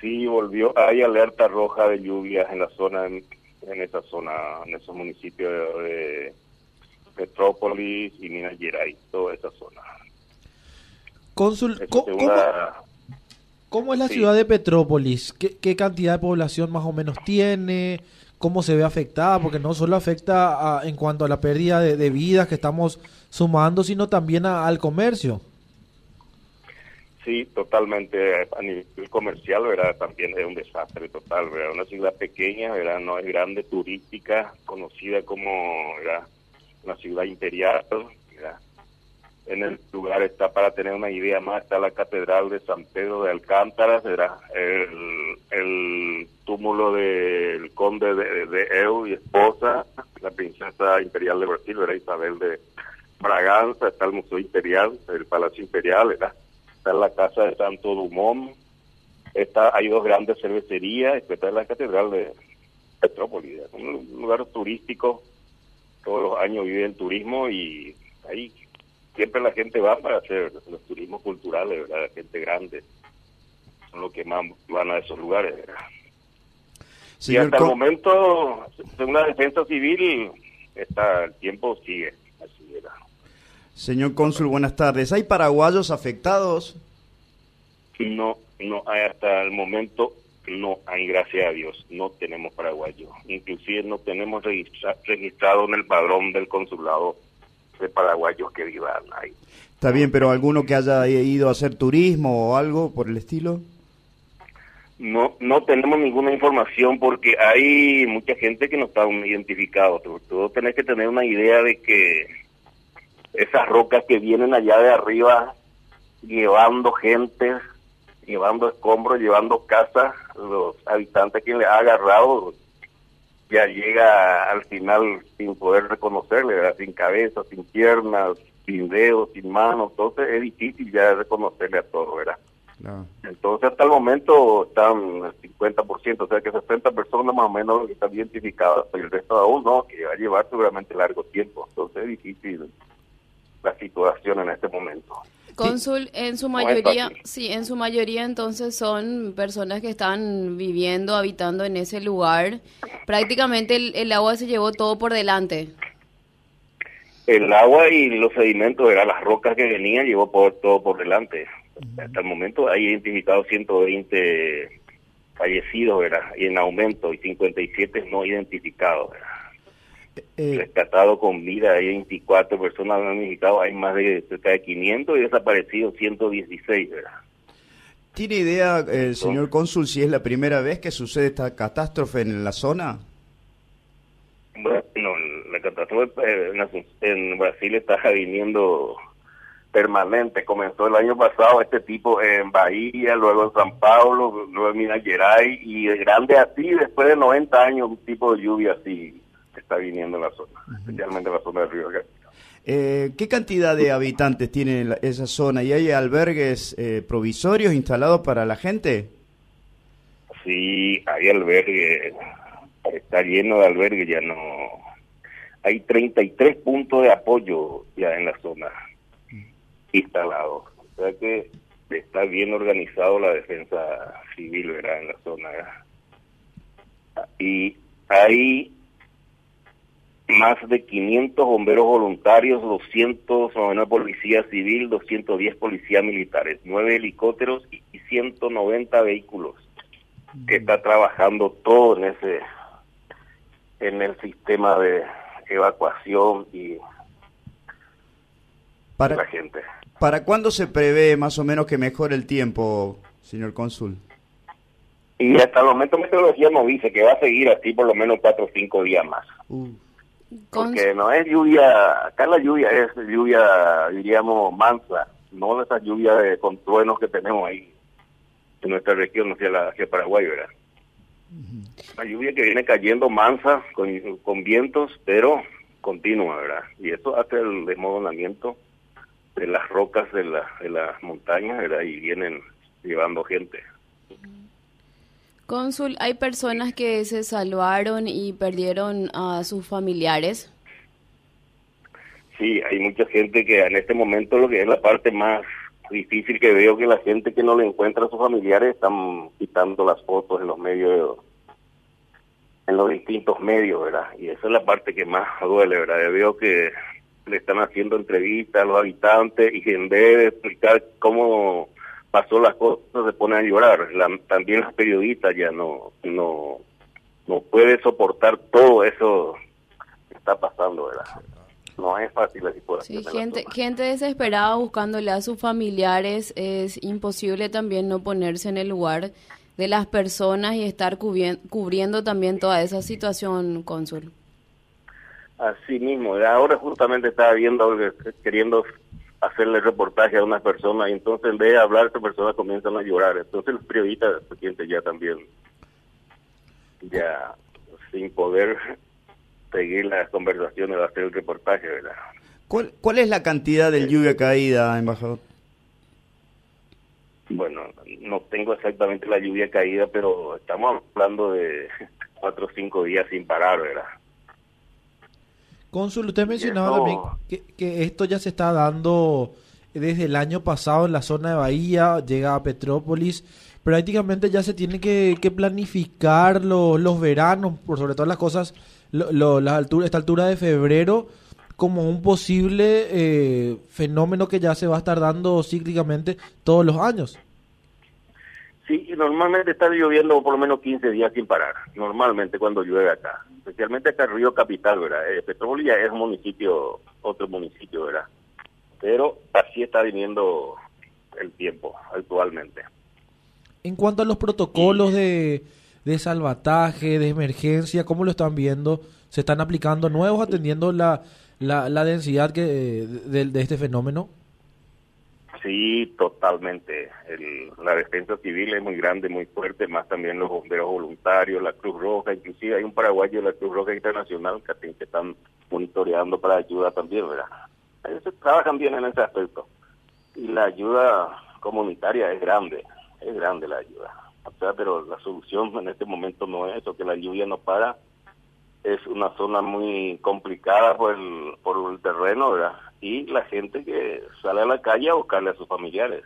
Sí, volvió. Hay alerta roja de lluvias en la zona, en, esa zona, en esos municipios de, Petrópolis y Minas Gerais, toda esa zona. Cónsul, ¿cómo, es la ciudad de Petrópolis? ¿Qué, cantidad de población más o menos tiene? ¿Cómo se ve afectada? Porque no solo afecta en cuanto a la pérdida de, vidas que estamos sumando, sino también al comercio. Sí, totalmente. A nivel comercial, ¿verdad? También es un desastre total, ¿verdad? Una ciudad pequeña, ¿verdad? No es grande, turística, conocida como, ¿verdad? Una ciudad imperial. En el lugar está, para tener una idea más, está la Catedral de San Pedro de Alcántara, ¿verdad? El, el túmulo del conde de, de Eu y esposa, la princesa imperial de Brasil, ¿verdad? Isabel de Braganza, está el Museo Imperial, el Palacio Imperial, ¿verdad? Está la casa de Santo Dumont, está, hay dos grandes cervecerías, está la catedral de Petrópolis, un lugar turístico, todos los años vive el turismo y ahí siempre la gente va para hacer los turismos culturales, ¿verdad? gente grande, son los que más van a esos lugares, ¿verdad? y hasta el momento, según la defensa civil, está, el tiempo sigue. Señor cónsul, buenas tardes. ¿Hay paraguayos afectados? No, no hay hasta el momento, no hay, gracias a Dios, no tenemos paraguayos. Inclusive no tenemos registrado en el padrón del consulado de paraguayos que vivan ahí. Está bien, pero alguno que haya ido a hacer turismo o algo por el estilo? No, no tenemos ninguna información porque hay mucha gente que no está identificado. Tú, tenés que tener una idea de que esas rocas que vienen allá de arriba llevando gente, llevando escombros, llevando casas, los habitantes que le ha agarrado ya llega al final sin poder reconocerle, sin cabeza, sin piernas, sin dedos, sin manos, entonces es difícil ya reconocerle a todo, ¿verdad? Entonces hasta el momento están el 50%, o sea que 60 personas más o menos están identificadas, pero el resto aún no, que va a llevar seguramente largo tiempo, entonces es difícil la situación en este momento. Cónsul, en su mayoría, sí, en su mayoría entonces son personas que están viviendo, habitando en ese lugar. Prácticamente el, agua se llevó todo por delante. El agua y los sedimentos, eran las rocas que venían, llevó por, todo por delante. Hasta el momento hay identificado 120 fallecidos, ¿verdad? Y en aumento, y 57 no identificados, ¿verdad? Eh, rescatado con vida, hay 24 personas han hay más de cerca de 500 y desaparecidos 116, ¿verdad? ¿Tiene idea el señor cónsul si es la primera vez que sucede esta catástrofe en la zona? Bueno, la catástrofe en Brasil está viniendo permanente. Comenzó el año pasado este tipo en Bahía, luego en San Paulo, luego en Minas Gerais y grande así, después de 90 años, un tipo de lluvia así está viniendo en la zona, especialmente en la zona del río eh, ¿Qué cantidad de habitantes tiene esa zona y hay albergues eh, provisorios instalados para la gente? Sí, hay albergues, está lleno de albergues, ya no. Hay 33 puntos de apoyo ya en la zona instalados. O sea que está bien organizado la defensa civil, ¿verdad? En la zona. Y hay más de 500 bomberos voluntarios, 200 policía civil, 210 policías militares, 9 helicópteros y 190 vehículos que está trabajando todo en ese en el sistema de evacuación y para, la gente. ¿Para cuándo se prevé más o menos que mejore el tiempo, señor cónsul? Y hasta el momento Meteorología nos dice que va a seguir así por lo menos cuatro o cinco días más. Uh. Porque no es lluvia, acá la lluvia es lluvia, diríamos, mansa, no de esa lluvia de, con truenos que tenemos ahí en nuestra región hacia, la, hacia Paraguay, ¿verdad? La lluvia que viene cayendo mansa, con, con vientos, pero continua, ¿verdad? Y eso hace el desmoronamiento de las rocas de, la, de las montañas, ¿verdad? Y vienen llevando gente. Cónsul, ¿hay personas que se salvaron y perdieron a sus familiares? Sí, hay mucha gente que en este momento lo que es la parte más difícil que veo que la gente que no le encuentra a sus familiares están quitando las fotos en los medios, en los distintos medios, ¿verdad? Y esa es la parte que más duele, ¿verdad? Yo veo que le están haciendo entrevistas a los habitantes y en vez de explicar cómo pasó las cosas se ponen a llorar. también los periodistas ya no, no, no puede soportar todo eso que está pasando, ¿verdad? no es fácil la situación. Sí, gente, gente desesperada buscándole a sus familiares, es imposible también no ponerse en el lugar de las personas y estar cubriendo también toda esa situación, cónsul. Así mismo, ahora justamente estaba viendo, queriendo hacerle reportaje a unas personas y entonces en vez de hablar, esas personas comienzan a llorar. Entonces los periodistas se sienten ya también, ya sin poder seguir las conversaciones, hacer el reportaje, ¿verdad? ¿Cuál, ¿Cuál es la cantidad de lluvia caída, embajador? Bueno, no tengo exactamente la lluvia caída, pero estamos hablando de cuatro o cinco días sin parar, ¿verdad? Cónsul, usted mencionaba también que, que, esto ya se está dando desde el año pasado en la zona de Bahía, llega a Petrópolis, prácticamente ya se tiene que, que planificar los veranos, por sobre todas las cosas lo, la altura, esta altura de febrero como un posible eh, fenómeno que ya se va a estar dando cíclicamente todos los años. Sí, normalmente está lloviendo por lo menos 15 días sin parar, normalmente cuando llueve acá, especialmente acá en Río Capital, ¿verdad? Eh, Petrolia es un municipio, otro municipio, ¿verdad? Pero así está viniendo el tiempo actualmente. En cuanto a los protocolos de de salvataje, de emergencia? ¿Cómo lo están viendo? ¿Se están aplicando nuevos atendiendo la, la, densidad que, de, este fenómeno? Sí, totalmente. la defensa civil es muy grande, muy fuerte, más también los bomberos voluntarios, la Cruz Roja, inclusive hay un paraguayo de la Cruz Roja Internacional que, están monitoreando para ayuda también, ¿verdad? Ellos trabajan bien en ese aspecto. Y la ayuda comunitaria es grande, es grande la ayuda pero la solución en este momento no es eso, que la lluvia no para. Es una zona muy complicada por el, por el terreno, ¿verdad? Y la gente que sale a la calle a buscarle a sus familiares.